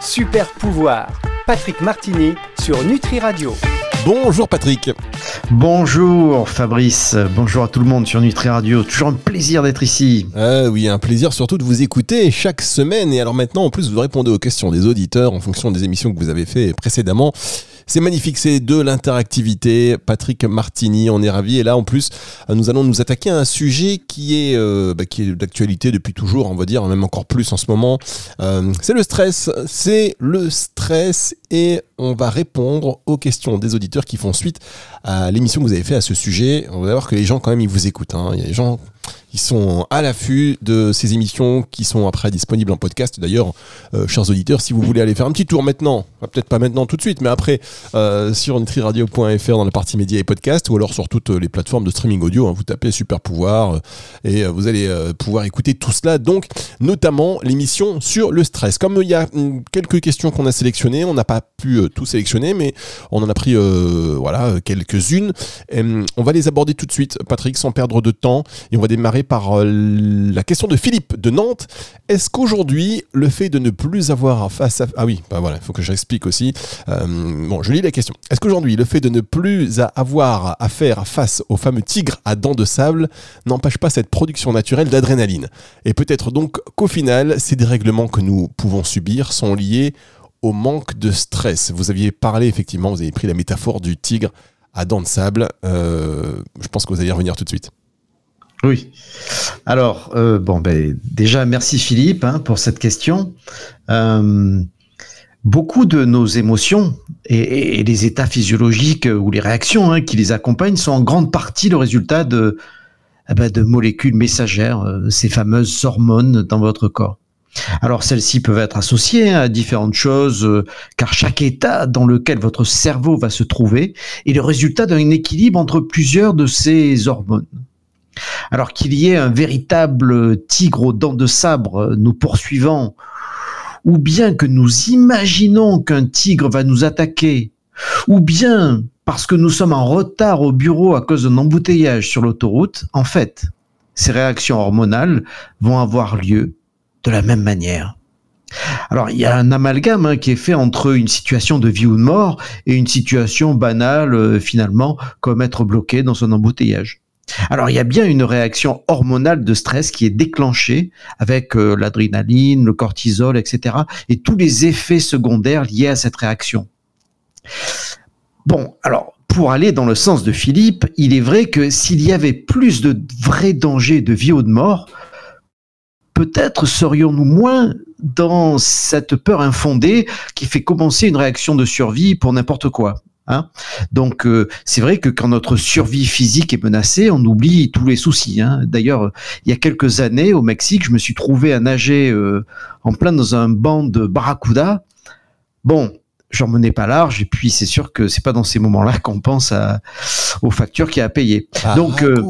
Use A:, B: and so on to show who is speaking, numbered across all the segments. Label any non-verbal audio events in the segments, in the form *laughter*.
A: Super pouvoir, Patrick Martini sur Nutri Radio.
B: Bonjour Patrick.
C: Bonjour Fabrice, bonjour à tout le monde sur Nutri Radio. Toujours un plaisir d'être ici.
B: Euh, oui, un plaisir surtout de vous écouter chaque semaine. Et alors maintenant, en plus, vous répondez aux questions des auditeurs en fonction des émissions que vous avez fait précédemment. C'est magnifique, c'est de l'interactivité. Patrick Martini, on est ravi. Et là, en plus, nous allons nous attaquer à un sujet qui est, euh, bah, qui est d'actualité depuis toujours, on va dire, même encore plus en ce moment. Euh, c'est le stress. C'est le stress. Et on va répondre aux questions des auditeurs qui font suite à l'émission que vous avez fait à ce sujet. On va voir que les gens, quand même, ils vous écoutent. Hein. Il y a des gens ils sont à l'affût de ces émissions qui sont après disponibles en podcast. D'ailleurs, euh, chers auditeurs, si vous voulez aller faire un petit tour maintenant, peut-être pas maintenant tout de suite, mais après euh, sur nutriradio.fr dans la partie médias et podcasts, ou alors sur toutes les plateformes de streaming audio, hein, vous tapez Super Pouvoir euh, et vous allez pouvoir écouter tout cela. Donc, notamment l'émission sur le stress. Comme il y a hum, quelques questions qu'on a sélectionnées, on n'a pas pu tout sélectionner, mais on en a pris voilà Hum, on va les aborder tout de suite, Patrick, sans perdre de temps, et on va démarrer par euh, la question de Philippe de Nantes. Est-ce qu'aujourd'hui, le fait de ne plus avoir face à... Ah oui, bah voilà, il faut que j'explique aussi. Euh, bon, je lis la question. Est-ce qu'aujourd'hui, le fait de ne plus avoir à faire face au fameux tigre à dents de sable n'empêche pas cette production naturelle d'adrénaline? Et peut-être donc qu'au final, ces dérèglements que nous pouvons subir sont liés au manque de stress. Vous aviez parlé effectivement, vous avez pris la métaphore du tigre à dents de sable. Euh, je pense que vous allez y revenir tout de suite.
C: Oui. Alors, euh, bon, ben, déjà, merci Philippe hein, pour cette question. Euh, beaucoup de nos émotions et, les états physiologiques ou les réactions hein, qui les accompagnent sont en grande partie le résultat de, eh ben, de molécules messagères, ces fameuses hormones dans votre corps. Alors celles-ci peuvent être associées à différentes choses, car chaque état dans lequel votre cerveau va se trouver est le résultat d'un équilibre entre plusieurs de ces hormones. Alors qu'il y ait un véritable tigre aux dents de sabre nous poursuivant, ou bien que nous imaginons qu'un tigre va nous attaquer, ou bien parce que nous sommes en retard au bureau à cause d'un embouteillage sur l'autoroute, en fait, ces réactions hormonales vont avoir lieu la même manière. Alors, il y a un amalgame hein, qui est fait entre une situation de vie ou de mort et une situation banale, euh, finalement, comme être bloqué dans un embouteillage. Alors il y a bien une réaction hormonale de stress qui est déclenchée avec euh, l'adrénaline, le cortisol, etc. et tous les effets secondaires liés à cette réaction. Bon, alors pour aller dans le sens de Philippe, il est vrai que s'il y avait plus de vrais dangers de vie ou de mort, peut-être serions-nous moins dans cette peur infondée qui fait commencer une réaction de survie pour n'importe quoi. Hein? Donc euh, c'est vrai que quand notre survie physique est menacée, on oublie tous les soucis. Hein. D'ailleurs, il y a quelques années au Mexique, je me suis trouvé à nager euh, en plein dans un banc de barracuda. Bon, j'en menais pas large et puis c'est sûr que c'est pas dans ces moments-là qu'on pense à, aux factures qu'il y a à payer. Donc euh,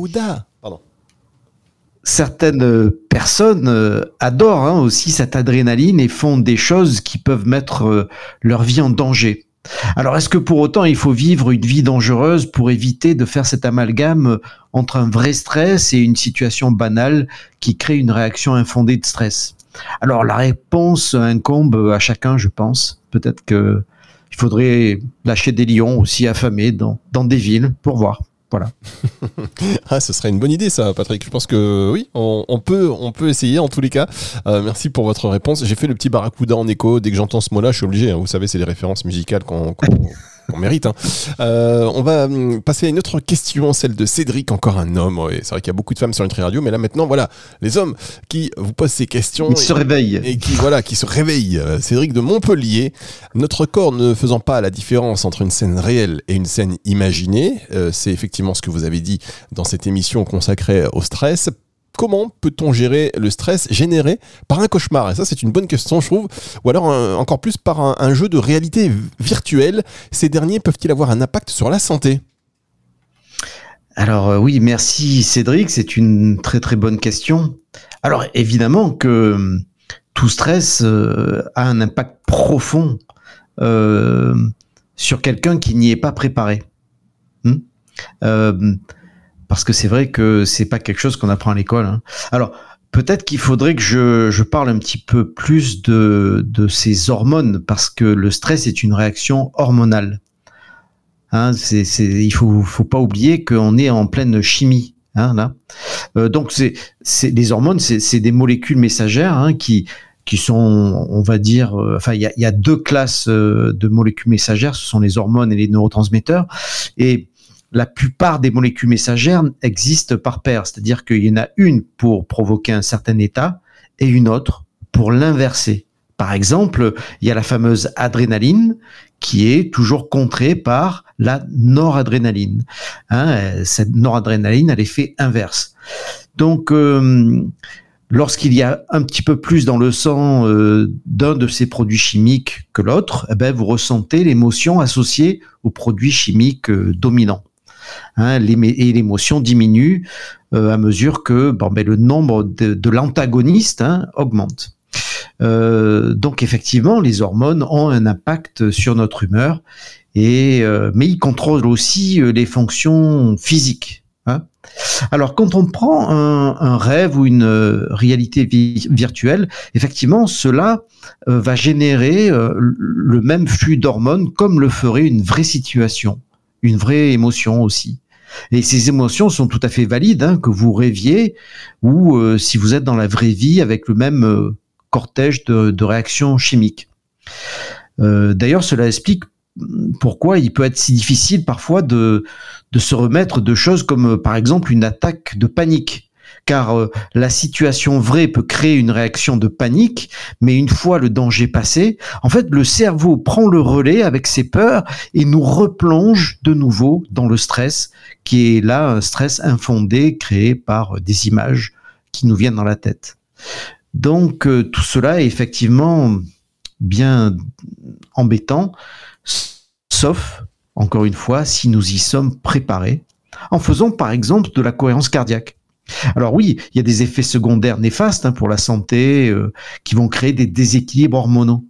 C: certaines personnes adorent hein, aussi cette adrénaline et font des choses qui peuvent mettre leur vie en danger. Alors, est-ce que pour autant il faut vivre une vie dangereuse pour éviter de faire cet amalgame entre un vrai stress et une situation banale qui crée une réaction infondée de stress? Alors, la réponse incombe à chacun, je pense. Peut-être que il faudrait lâcher des lions aussi affamés dans des villes pour voir. Voilà. *laughs*
B: ah, ce serait une bonne idée, ça, Patrick. Je pense que oui, on, peut, on peut essayer en tous les cas. Euh, merci pour votre réponse. J'ai fait le petit barracuda en écho. Dès que j'entends ce mot-là, je suis obligé. Hein. Vous savez, c'est les références musicales qu'on *laughs* on mérite. Hein. Euh, on va hum, passer à une autre question, celle de Cédric, encore un homme. c'est vrai qu'il y a beaucoup de femmes sur Nutri Radio, mais là maintenant, voilà, les hommes qui vous posent ces questions.
C: Ils se réveillent.
B: Et qui, voilà, qui se réveillent. Euh, Cédric de Montpellier. Notre corps ne faisant pas la différence entre une scène réelle et une scène imaginée, euh, c'est effectivement ce que vous avez dit dans cette émission consacrée au stress comment peut-on gérer le stress généré par un cauchemar? Et ça, c'est une bonne question, je trouve. Ou alors, encore plus par un, jeu de réalité virtuelle. Ces derniers peuvent-ils avoir un impact sur la santé?
C: Alors euh, oui, merci Cédric, c'est une très très bonne question. Alors évidemment que hum, tout stress euh, a un impact profond euh, sur quelqu'un qui n'y est pas préparé. Hum? Parce que c'est vrai que c'est pas quelque chose qu'on apprend à l'école. Hein. Alors peut-être qu'il faudrait que je, je, parle un petit peu plus de, de, ces hormones parce que le stress est une réaction hormonale. Hein, c'est, c'est, il faut, faut pas oublier qu'on est en pleine chimie. Hein, là. Euh, donc c'est, c'est les hormones, c'est, des molécules messagères hein, qui qui sont, on va dire, euh, enfin, il y a, y a, deux classes euh, de molécules messagères, ce sont les hormones et les neurotransmetteurs. Et la plupart des molécules messagères existent par paire, c'est-à-dire qu'il y en a une pour provoquer un certain état et une autre pour l'inverser. Par exemple, il y a la fameuse adrénaline qui est toujours contrée par la noradrénaline. Hein, cette noradrénaline a l'effet inverse. Donc, euh, lorsqu'il y a un petit peu plus dans le sang euh, d'un de ces produits chimiques que l'autre, eh ben, vous ressentez l'émotion associée au produit chimique euh, dominant. Hein, et l'émotion diminue euh, à mesure que bon, ben, le nombre de, l'antagoniste hein, augmente. Euh, donc effectivement, les hormones ont un impact sur notre humeur, et, euh, mais ils contrôlent aussi les fonctions physiques. Hein. Alors quand on prend un, un rêve ou une réalité virtuelle, effectivement, cela va générer le même flux d'hormones comme le ferait une vraie situation une vraie émotion aussi. Et ces émotions sont tout à fait valides, hein, que vous rêviez ou euh, si vous êtes dans la vraie vie avec le même euh, cortège de, réactions chimiques. Euh, d'ailleurs, cela explique pourquoi il peut être si difficile parfois de, de se remettre de choses comme par exemple une attaque de panique car euh, la situation vraie peut créer une réaction de panique, mais une fois le danger passé, en fait, le cerveau prend le relais avec ses peurs et nous replonge de nouveau dans le stress, qui est là un stress infondé créé par des images qui nous viennent dans la tête. Donc euh, tout cela est effectivement bien embêtant, sauf, encore une fois, si nous y sommes préparés, en faisant par exemple de la cohérence cardiaque. Alors oui, il y a des effets secondaires néfastes hein, pour la santé euh, qui vont créer des déséquilibres hormonaux.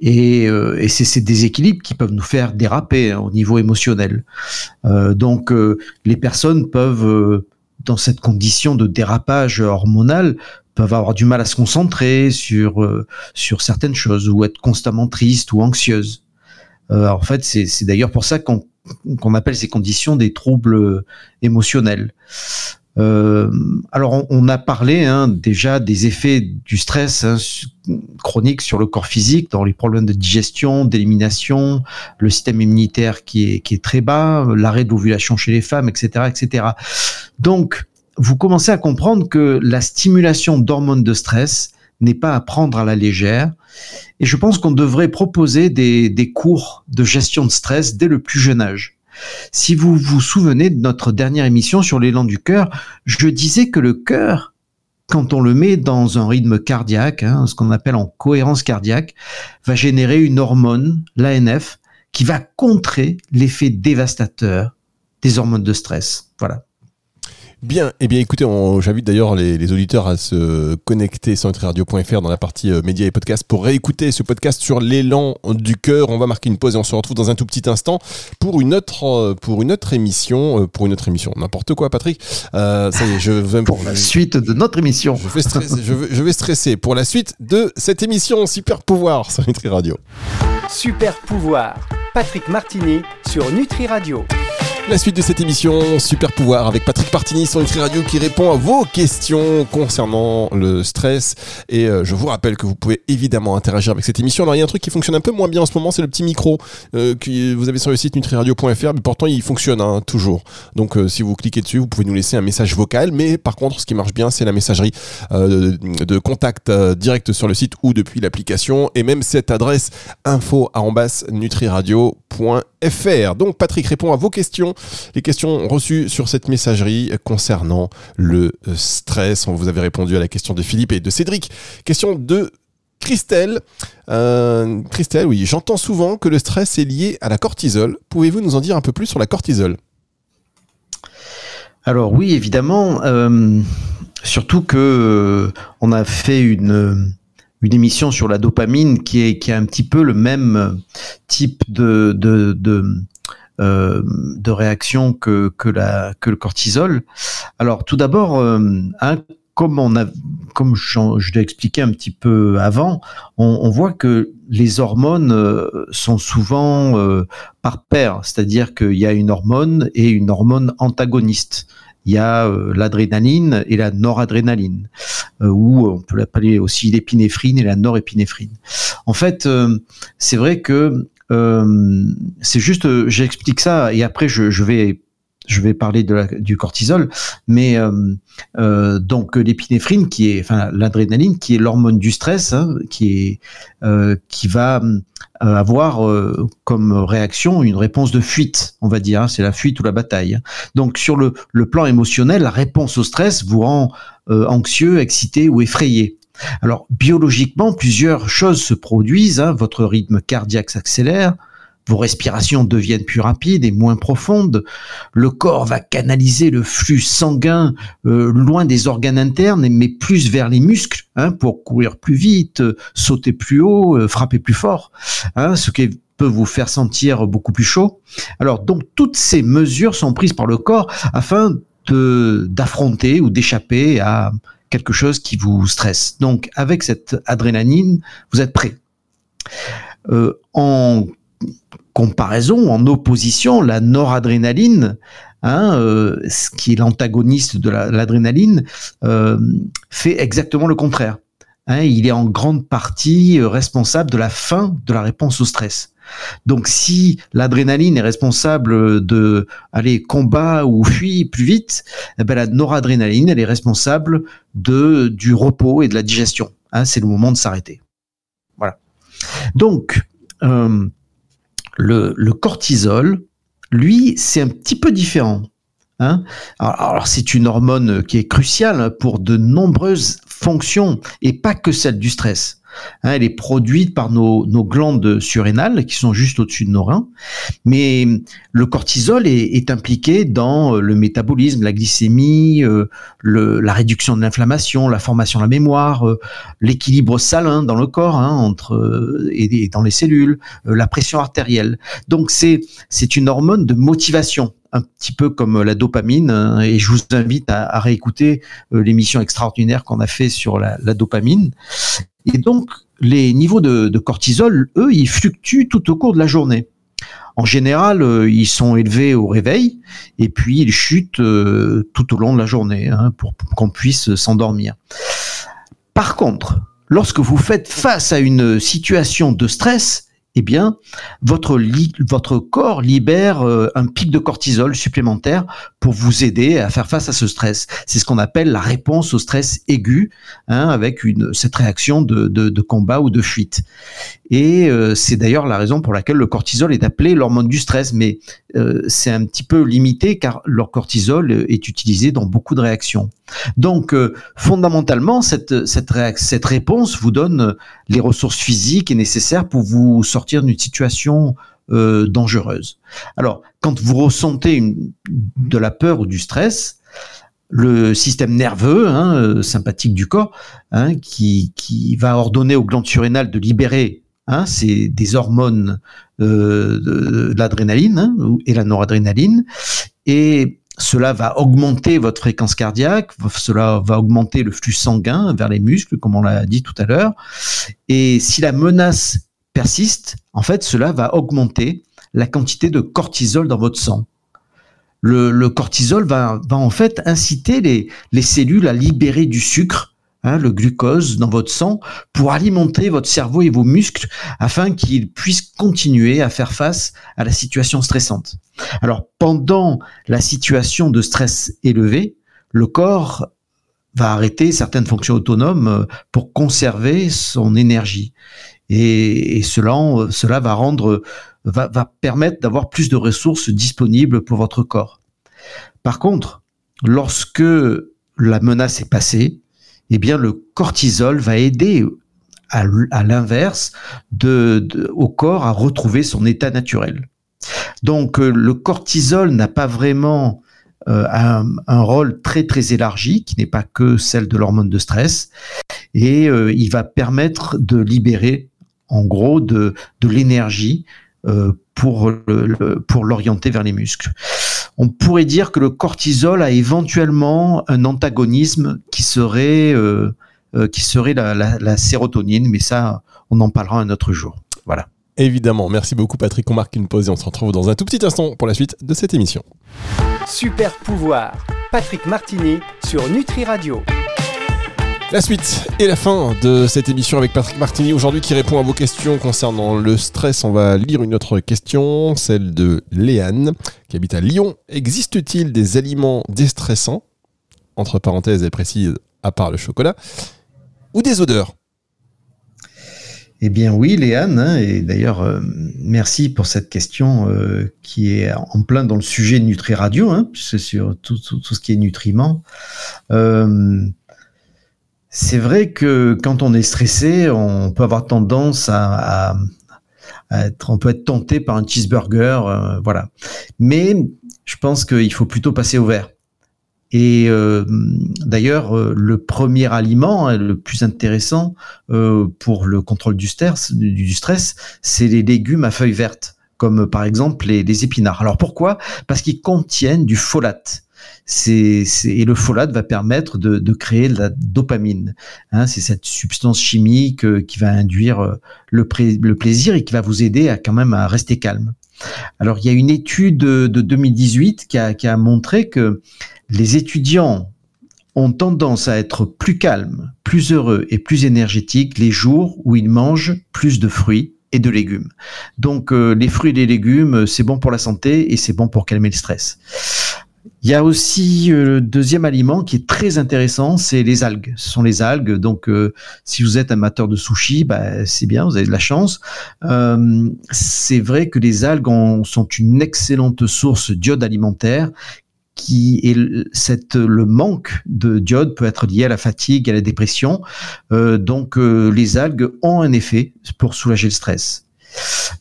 C: Et, euh, c'est ces déséquilibres qui peuvent nous faire déraper hein, au niveau émotionnel. Euh, donc les personnes peuvent, dans cette condition de dérapage hormonal, peuvent avoir du mal à se concentrer sur, sur certaines choses ou être constamment tristes ou anxieuses. en fait, c'est d'ailleurs pour ça qu'on qu'on appelle ces conditions des troubles émotionnels. Euh, alors, on, a parlé hein, déjà des effets du stress hein, chronique sur le corps physique, dans les problèmes de digestion, d'élimination, le système immunitaire qui est, qui est très bas, l'arrêt de l'ovulation chez les femmes, etc., etc. Donc, vous commencez à comprendre que la stimulation d'hormones de stress n'est pas à prendre à la légère. Et je pense qu'on devrait proposer des, des cours de gestion de stress dès le plus jeune âge. Si vous vous souvenez de notre dernière émission sur l'élan du cœur, je disais que le cœur, quand on le met dans un rythme cardiaque, hein, ce qu'on appelle en cohérence cardiaque, va générer une hormone, l'ANF, qui va contrer l'effet dévastateur des hormones de stress. Voilà.
B: Bien, eh bien écoutez, j'invite d'ailleurs les, auditeurs à se connecter sur nutriradio.fr dans la partie euh, médias et podcasts pour réécouter ce podcast sur l'élan du cœur. On va marquer une pause et on se retrouve dans un tout petit instant pour une autre, euh, pour une autre émission, euh, pour une autre émission. N'importe quoi, Patrick.
C: ça y est, je vais pour la suite de notre émission.
B: Je vais stresser, je, vais, je vais stresser pour la suite de cette émission Super Pouvoir sur Nutri Radio.
A: Super Pouvoir, Patrick Martini sur Nutri Radio.
B: La suite de cette émission Super Pouvoir avec Patrick Partini sur Nutri Radio qui répond à vos questions concernant le stress. Et euh, je vous rappelle que vous pouvez évidemment interagir avec cette émission. Alors il y a un truc qui fonctionne un peu moins bien en ce moment, c'est le petit micro euh, que vous avez sur le site nutriradio.fr, mais pourtant il fonctionne hein, toujours. Donc euh, si vous cliquez dessus, vous pouvez nous laisser un message vocal. Mais par contre, ce qui marche bien, c'est la messagerie de contact direct sur le site ou depuis l'application. Et même cette adresse info nutriradio.fr. Donc Patrick répond à vos questions les questions reçues sur cette messagerie concernant le euh, stress. On vous avait répondu à la question de Philippe et de Cédric. Question de Christelle. Euh, Christelle, oui, j'entends souvent que le stress est lié à la cortisol. Pouvez-vous nous en dire un peu plus sur la cortisol?
C: Alors oui, évidemment. Euh, surtout que on a fait une une émission sur la dopamine qui est qui a un petit peu le même type de, de, euh, de réaction que, que, la, que le cortisol. Alors tout d'abord, euh, hein, comme on a, comme je, l'ai expliqué un petit peu avant, on, voit que les hormones euh, sont souvent euh, par paire, c'est-à-dire qu'il y a une hormone et une hormone antagoniste. Il y a euh, l'adrénaline et la noradrénaline, ou on peut l'appeler aussi l'épinéphrine et la norépinéphrine. En fait, c'est vrai que c'est juste, j'explique ça et après je vais je vais parler du cortisol, mais euh, euh, donc l'épinéphrine qui est, enfin l'adrénaline qui est l'hormone du stress, hein, qui est euh, qui va avoir comme réaction une réponse de fuite, on va dire, hein, c'est la fuite ou la bataille. Donc sur le, le plan émotionnel, la réponse au stress vous rend anxieux, excité ou effrayé. Alors biologiquement, plusieurs choses se produisent. Hein, votre rythme cardiaque s'accélère, vos respirations deviennent plus rapides et moins profondes. Le corps va canaliser le flux sanguin euh, loin des organes internes, mais plus vers les muscles, hein, pour courir plus vite, euh, sauter plus haut, euh, frapper plus fort, hein, ce qui peut vous faire sentir beaucoup plus chaud. Alors donc toutes ces mesures sont prises par le corps afin d'affronter ou d'échapper à quelque chose qui vous stresse. Donc avec cette adrénaline, vous êtes prêt. en comparaison, en opposition, la noradrénaline, hein, euh, ce qui est l'antagoniste de l'adrénaline, euh, fait exactement le contraire. Hein, il est en grande partie euh, responsable de la fin de la réponse au stress. Donc si l'adrénaline est responsable de aller combat ou fuir plus vite, eh ben, la noradrénaline elle est responsable de du repos et de la digestion. Hein, c'est le moment de s'arrêter. Voilà. Donc le, cortisol, lui, c'est un petit peu différent. Hein. alors, c'est une hormone qui est cruciale pour de nombreuses fonctions et pas que celle du stress. Hein, elle est produite par nos, glandes surrénales qui sont juste au-dessus de nos reins. Mais le cortisol est, impliqué dans euh, le métabolisme, la glycémie, euh, la réduction de l'inflammation, la formation de la mémoire, euh, l'équilibre salin dans le corps hein, entre et, dans les cellules, la pression artérielle. Donc c'est c'est une hormone de motivation un petit peu comme la dopamine. Hein, et je vous invite à, réécouter l'émission extraordinaire qu'on a fait sur la, la, dopamine. Et donc, les niveaux de, cortisol, eux, ils fluctuent tout au cours de la journée. En général, euh, ils sont élevés au réveil et puis ils chutent euh, tout au long de la journée hein, pour, qu'on puisse s'endormir. Par contre, lorsque vous faites face à une situation de stress, eh bien, votre, corps libère euh, un pic de cortisol supplémentaire pour vous aider à faire face à ce stress. C'est ce qu'on appelle la réponse au stress aigu, hein, avec cette réaction de combat ou de fuite. Et euh, c'est d'ailleurs la raison pour laquelle le cortisol est appelé l'hormone du stress, mais euh, c'est un petit peu limité car leur cortisol est utilisé dans beaucoup de réactions. Donc, euh, fondamentalement, cette, cette, cette réponse vous donne les ressources physiques et nécessaires pour vous sortir d'une situation dangereuse. Alors, quand vous ressentez une, de la peur ou du stress, le système nerveux hein, sympathique du corps, hein, qui, qui va ordonner aux glandes surrénales de libérer Hein, c'est des hormones euh, de, l'adrénaline hein, et la noradrénaline. Et cela va augmenter votre fréquence cardiaque, cela va augmenter le flux sanguin vers les muscles, comme on l'a dit tout à l'heure. Et si la menace persiste, en fait, cela va augmenter la quantité de cortisol dans votre sang. Le, cortisol va, en fait inciter les cellules à libérer du sucre Hein, le glucose dans votre sang pour alimenter votre cerveau et vos muscles afin qu'ils puissent continuer à faire face à la situation stressante. Alors pendant la situation de stress élevé, le corps va arrêter certaines fonctions autonomes euh, pour conserver son énergie. Et, cela, va, va permettre d'avoir plus de ressources disponibles pour votre corps. Par contre, lorsque la menace est passée, eh le cortisol va aider à, l'inverse au corps à retrouver son état naturel. Donc euh, le cortisol n'a pas vraiment euh, un, rôle très très élargi qui n'est pas que celle de l'hormone de stress et euh, il va permettre de libérer en gros de, l'énergie pour l'orienter vers les muscles. On pourrait dire que le cortisol a éventuellement un antagonisme qui serait, euh, euh, qui serait la, sérotonine, mais ça, on en parlera un autre jour. Voilà.
B: Évidemment, merci beaucoup Patrick, on marque une pause et on se retrouve dans un tout petit instant pour la suite de cette émission.
A: Super pouvoir, Patrick Martini sur Nutri Radio.
B: La suite et la fin de cette émission avec Patrick Martini aujourd'hui qui répond à vos questions concernant le stress. On va lire une autre question, celle de Léane qui habite à Lyon. Existe-t-il des aliments déstressants, entre parenthèses et précise, à part le chocolat, ou des odeurs?
C: Eh bien oui, Léane, hein, et d'ailleurs euh, merci pour cette question euh, qui est en plein dans le sujet Nutri Radio, hein, c'est sur tout, ce qui est nutriments. Euh, c'est vrai que quand on est stressé, on peut avoir tendance à, être, on peut être tenté par un cheeseburger, euh, voilà. Mais je pense qu'il faut plutôt passer au vert. Et euh, d'ailleurs, euh, le premier aliment hein, le plus intéressant pour le contrôle du stress, c'est les légumes à feuilles vertes, comme par exemple les épinards. Alors pourquoi? Parce qu'ils contiennent du folate et le folate va permettre de, créer de la dopamine. Hein, c'est cette substance chimique euh, qui va induire euh, le, plaisir et qui va vous aider à quand même à rester calme. Alors il y a une étude de 2018 qui a, qui a montré que les étudiants ont tendance à être plus calmes, plus heureux et plus énergétiques les jours où ils mangent plus de fruits et de légumes. Donc euh, les fruits et les légumes, c'est bon pour la santé et c'est bon pour calmer le stress. Il y a aussi euh, le deuxième aliment qui est très intéressant, c'est les algues. Ce sont les algues. Donc, euh, si vous êtes amateur de sushi, bah, c'est bien, vous avez de la chance. Euh, c'est vrai que les algues sont une excellente source d'iode alimentaire qui est le manque de diode peut être lié à la fatigue, à la dépression. donc, les algues ont un effet pour soulager le stress.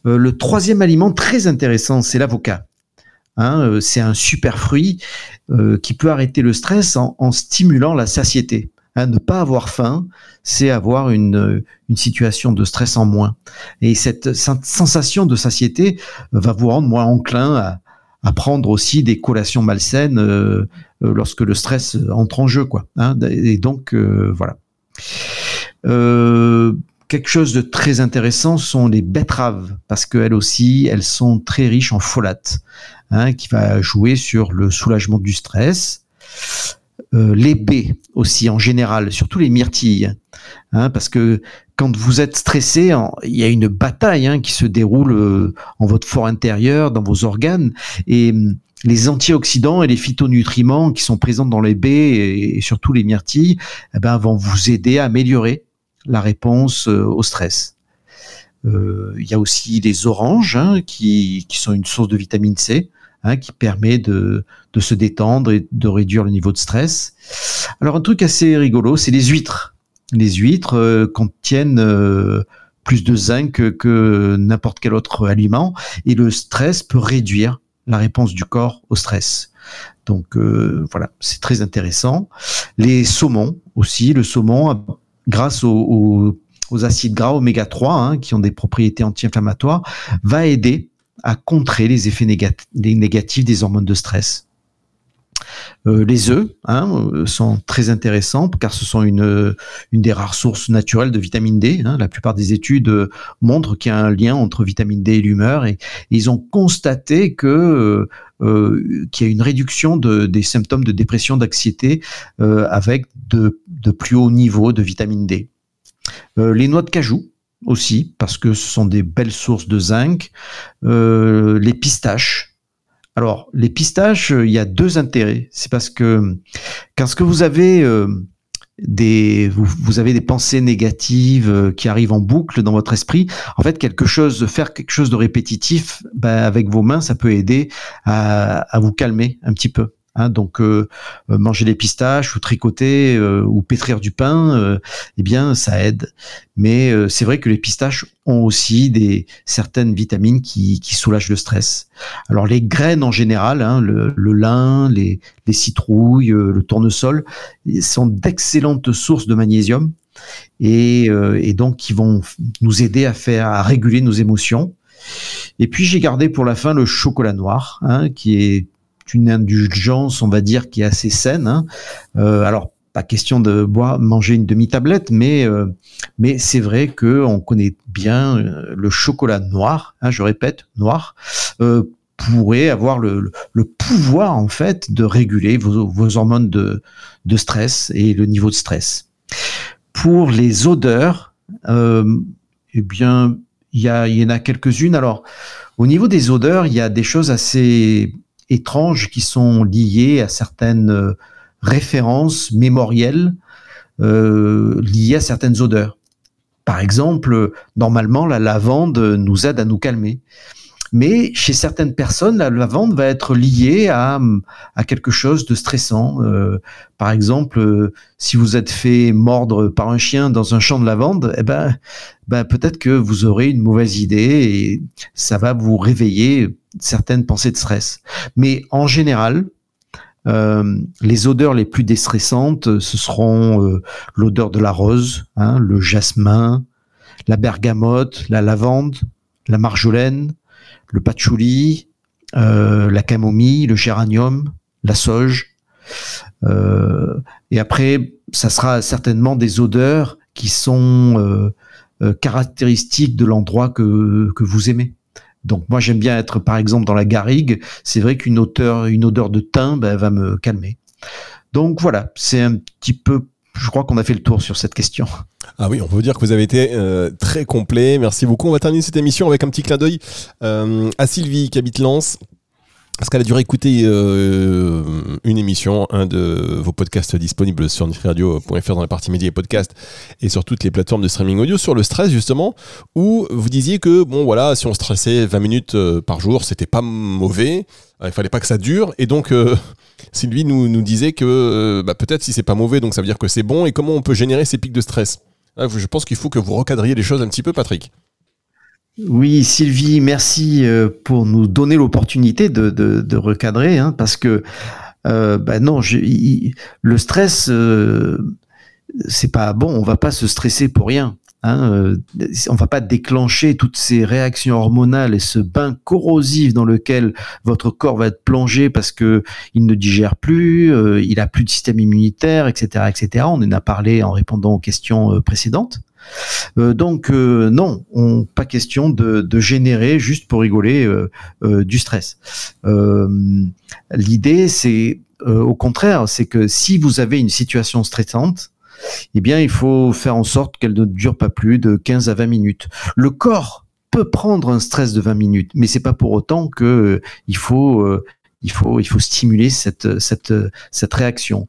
C: le troisième aliment très intéressant, c'est l'avocat. Hein, euh, c'est un super fruit euh, qui peut arrêter le stress en, stimulant la satiété. Hein, ne pas avoir faim, c'est avoir une, situation de stress en moins. Et cette sensation de satiété va vous rendre moins enclin à, prendre aussi des collations malsaines euh, lorsque le stress entre en jeu. Quoi, hein. et donc, voilà. Quelque chose de très intéressant sont les betteraves, parce qu'elles aussi, elles sont très riches en folate. Hein, qui va jouer sur le soulagement du stress. Euh, les baies aussi en général, surtout les myrtilles, hein, parce que quand vous êtes stressé, il y a une bataille hein, qui se déroule euh, en votre fort intérieur, dans vos organes, et hum, les antioxydants et les phytonutriments qui sont présents dans les baies et, surtout les myrtilles, eh ben, vont vous aider à améliorer la réponse euh, au stress. Il y a aussi les oranges qui, qui, sont une source de vitamine C. Hein, qui permet de, se détendre et de réduire le niveau de stress. Alors un truc assez rigolo, c'est les huîtres. Les huîtres euh, contiennent euh, plus de zinc que, n'importe quel autre aliment et le stress peut réduire la réponse du corps au stress. Donc euh, voilà, c'est très intéressant. Les saumons aussi, le saumon, grâce aux, acides gras oméga 3 hein, qui ont des propriétés anti-inflammatoires, va aider à contrer les effets négatifs des hormones de stress. Euh, les œufs hein, euh, sont très intéressants car ce sont une, des rares sources naturelles de vitamine D. Hein. La plupart des études euh, montrent qu'il y a un lien entre vitamine D et l'humeur et, ils ont constaté qu'il y a une réduction de, des symptômes de dépression, d'anxiété avec de, de, plus hauts niveaux de vitamine D. les noix de cajou aussi, parce que ce sont des belles sources de zinc. Euh, les pistaches. Alors, les pistaches, euh, il y a deux intérêts. C'est parce que quand ce que vous avez euh, des, vous, avez des pensées négatives qui arrivent en boucle dans votre esprit, en fait, quelque chose, faire quelque chose de répétitif, ben, avec vos mains, ça peut aider à vous calmer un petit peu. Hein, donc euh, euh, manger des pistaches ou tricoter euh, ou pétrir du pain, eh bien ça aide. Mais c'est vrai que les pistaches ont aussi des certaines vitamines qui, qui soulagent le stress. Alors les graines en général, hein, le, lin, les, les citrouilles, le tournesol, sont d'excellentes sources de magnésium et, et donc qui vont nous aider à faire à réguler nos émotions. Et puis j'ai gardé pour la fin le chocolat noir, hein, qui est une indulgence, on va dire, qui est assez saine. Hein. alors pas question de boire, manger une demi-tablette, mais mais c'est vrai que on connaît bien le chocolat noir, hein, je répète, noir, pourrait avoir le, pouvoir en fait de réguler vos, hormones de, stress et le niveau de stress. Pour les odeurs, euh, eh bien, il y, en a quelques-unes. Alors, au niveau des odeurs, il y a des choses assez étranges qui sont liées à certaines euh, références mémorielles euh, liées à certaines odeurs. Par exemple, normalement, la lavande nous aide à nous calmer. Mais chez certaines personnes, la lavande va être liée à, à quelque chose de stressant. Euh, par exemple, euh, si vous êtes fait mordre par un chien dans un champ de lavande, eh ben, ben peut-être que vous aurez une mauvaise idée et ça va vous réveiller certaines pensées de stress. Mais en général, euh, les odeurs les plus déstressantes, ce seront l'odeur de la rose, hein, le jasmin, la bergamote, la lavande, la marjolaine, le patchouli, euh, la camomille, le géranium, la sauge. Euh, et après, ça sera certainement des odeurs qui sont euh, caractéristiques de l'endroit que, que vous aimez. Donc moi j'aime bien être par exemple dans la garrigue. C'est vrai qu'une odeur, une odeur de thym ben, va me calmer. Donc voilà, c'est un petit peu je crois qu'on a fait le tour sur cette question.
B: Ah oui, on peut dire que vous avez été euh, très complet. Merci beaucoup. On va terminer cette émission avec un petit clin d'œil euh, à Sylvie qui habite Lens. Parce qu'elle a dû écouter euh, une émission, un de vos podcasts disponibles sur nutriradio.fr dans la partie médias et podcasts et sur toutes les plateformes de streaming audio sur le stress justement, où vous disiez que bon voilà, si on stressait 20 minutes par jour, c'était pas mauvais, il fallait pas que ça dure et donc *laughs* Sylvie nous, disait que euh, bah, peut-être si c'est pas mauvais, donc ça veut dire que c'est bon, et comment on peut générer ces pics de stress? Ah, Je pense qu'il faut que vous recadriez les choses un petit peu, Patrick.
C: Oui, Sylvie, merci euh, pour nous donner l'opportunité de, recadrer, hein, parce que euh, bah non, le stress, c'est pas bon. On va pas se stresser pour rien. Hein, euh, on va pas déclencher toutes ces réactions hormonales et ce bain corrosif dans lequel votre corps va être plongé parce que il ne digère plus, euh, il a plus de système immunitaire, etc., etc. On en a parlé en répondant aux questions euh, donc non, on, pas question de, générer juste pour rigoler du stress. L'idée, c'est au contraire, c'est que si vous avez une situation stressante, eh bien, il faut faire en sorte qu'elle ne dure pas plus de 15 à 20 minutes. Le corps peut prendre un stress de 20 minutes, mais c'est pas pour autant que euh, il faut euh, il faut il faut stimuler cette cette cette réaction.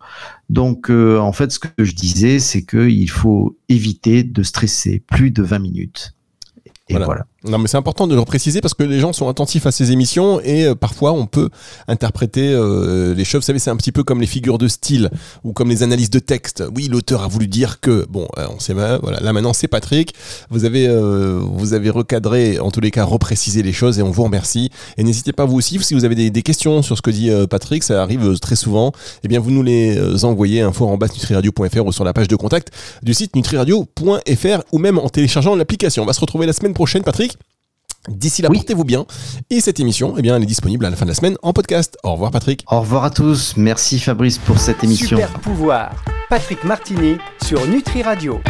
C: Donc euh, en fait ce que je disais c'est qu'il faut éviter de stresser plus de 20 minutes.
B: Et voilà. Non, mais c'est important de le préciser parce que les gens sont attentifs à ces émissions et euh, parfois on peut interpréter euh, les choses. Vous savez, c'est un petit peu comme les figures de style ou comme les analyses de texte. Oui, l'auteur a voulu dire que. Bon, euh, on sait voilà. Là maintenant, c'est Patrick. Vous avez vous avez recadré, en tous les cas, reprécisé les choses et on vous remercie. Et n'hésitez pas vous aussi si vous avez des, questions sur ce que dit Patrick, ça arrive très souvent. Eh bien, vous nous les envoyez info en bas nutriradio.fr ou sur la page de contact du site nutriradio.fr ou même en téléchargeant l'application. On va se retrouver la semaine prochaine, Patrick. D'ici là, portez-vous bien. Et cette émission, eh bien, elle est disponible à la fin de la semaine en podcast. Au revoir, Patrick.
C: Au revoir à tous. Merci, Fabrice, pour cette émission.
A: Super pouvoir. Patrick Martini sur Nutri Radio.